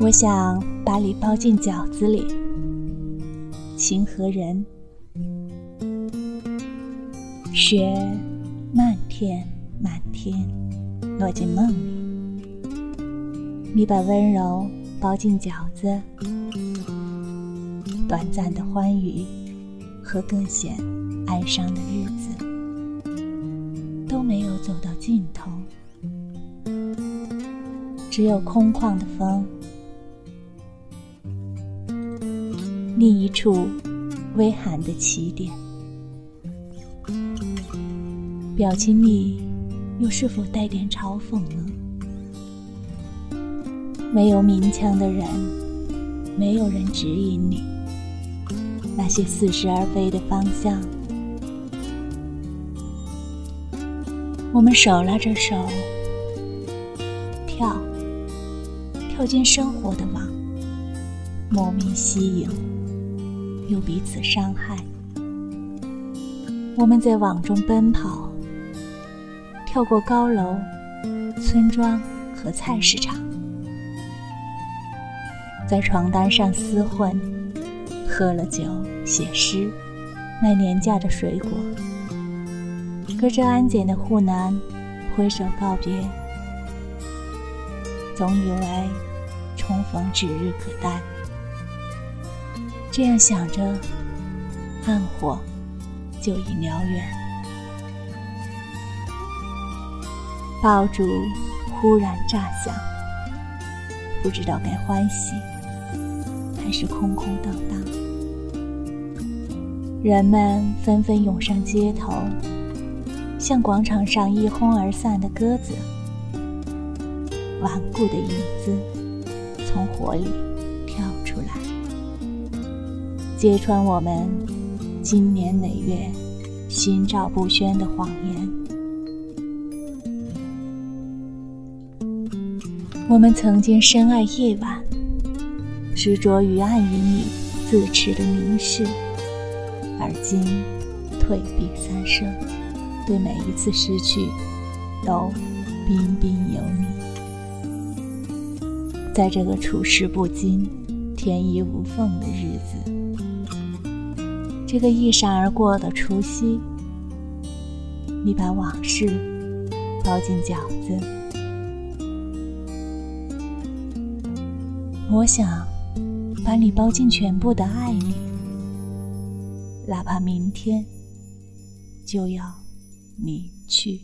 我想把你包进饺子里，情和人，雪漫天漫天落进梦里，你把温柔包进饺子，短暂的欢愉和更显哀伤的日子都没有走到尽头，只有空旷的风。另一处微寒的起点，表情里又是否带点嘲讽呢？没有明枪的人，没有人指引你，那些似是而非的方向。我们手拉着手，跳，跳进生活的网，莫名吸引。又彼此伤害。我们在网中奔跑，跳过高楼、村庄和菜市场，在床单上厮混，喝了酒写诗，卖廉价的水果，隔着安检的护栏挥手告别，总以为重逢指日可待。这样想着，暗火就已燎原。爆竹忽然炸响，不知道该欢喜还是空空荡荡。人们纷纷涌上街头，像广场上一哄而散的鸽子。顽固的影子从火里跳出来。揭穿我们经年累月心照不宣的谎言。我们曾经深爱夜晚，执着于暗影里自持的凝视，而今退避三舍，对每一次失去都彬彬有礼。在这个处事不惊、天衣无缝的日子。这个一闪而过的除夕，你把往事包进饺子，我想把你包进全部的爱里，哪怕明天就要离去。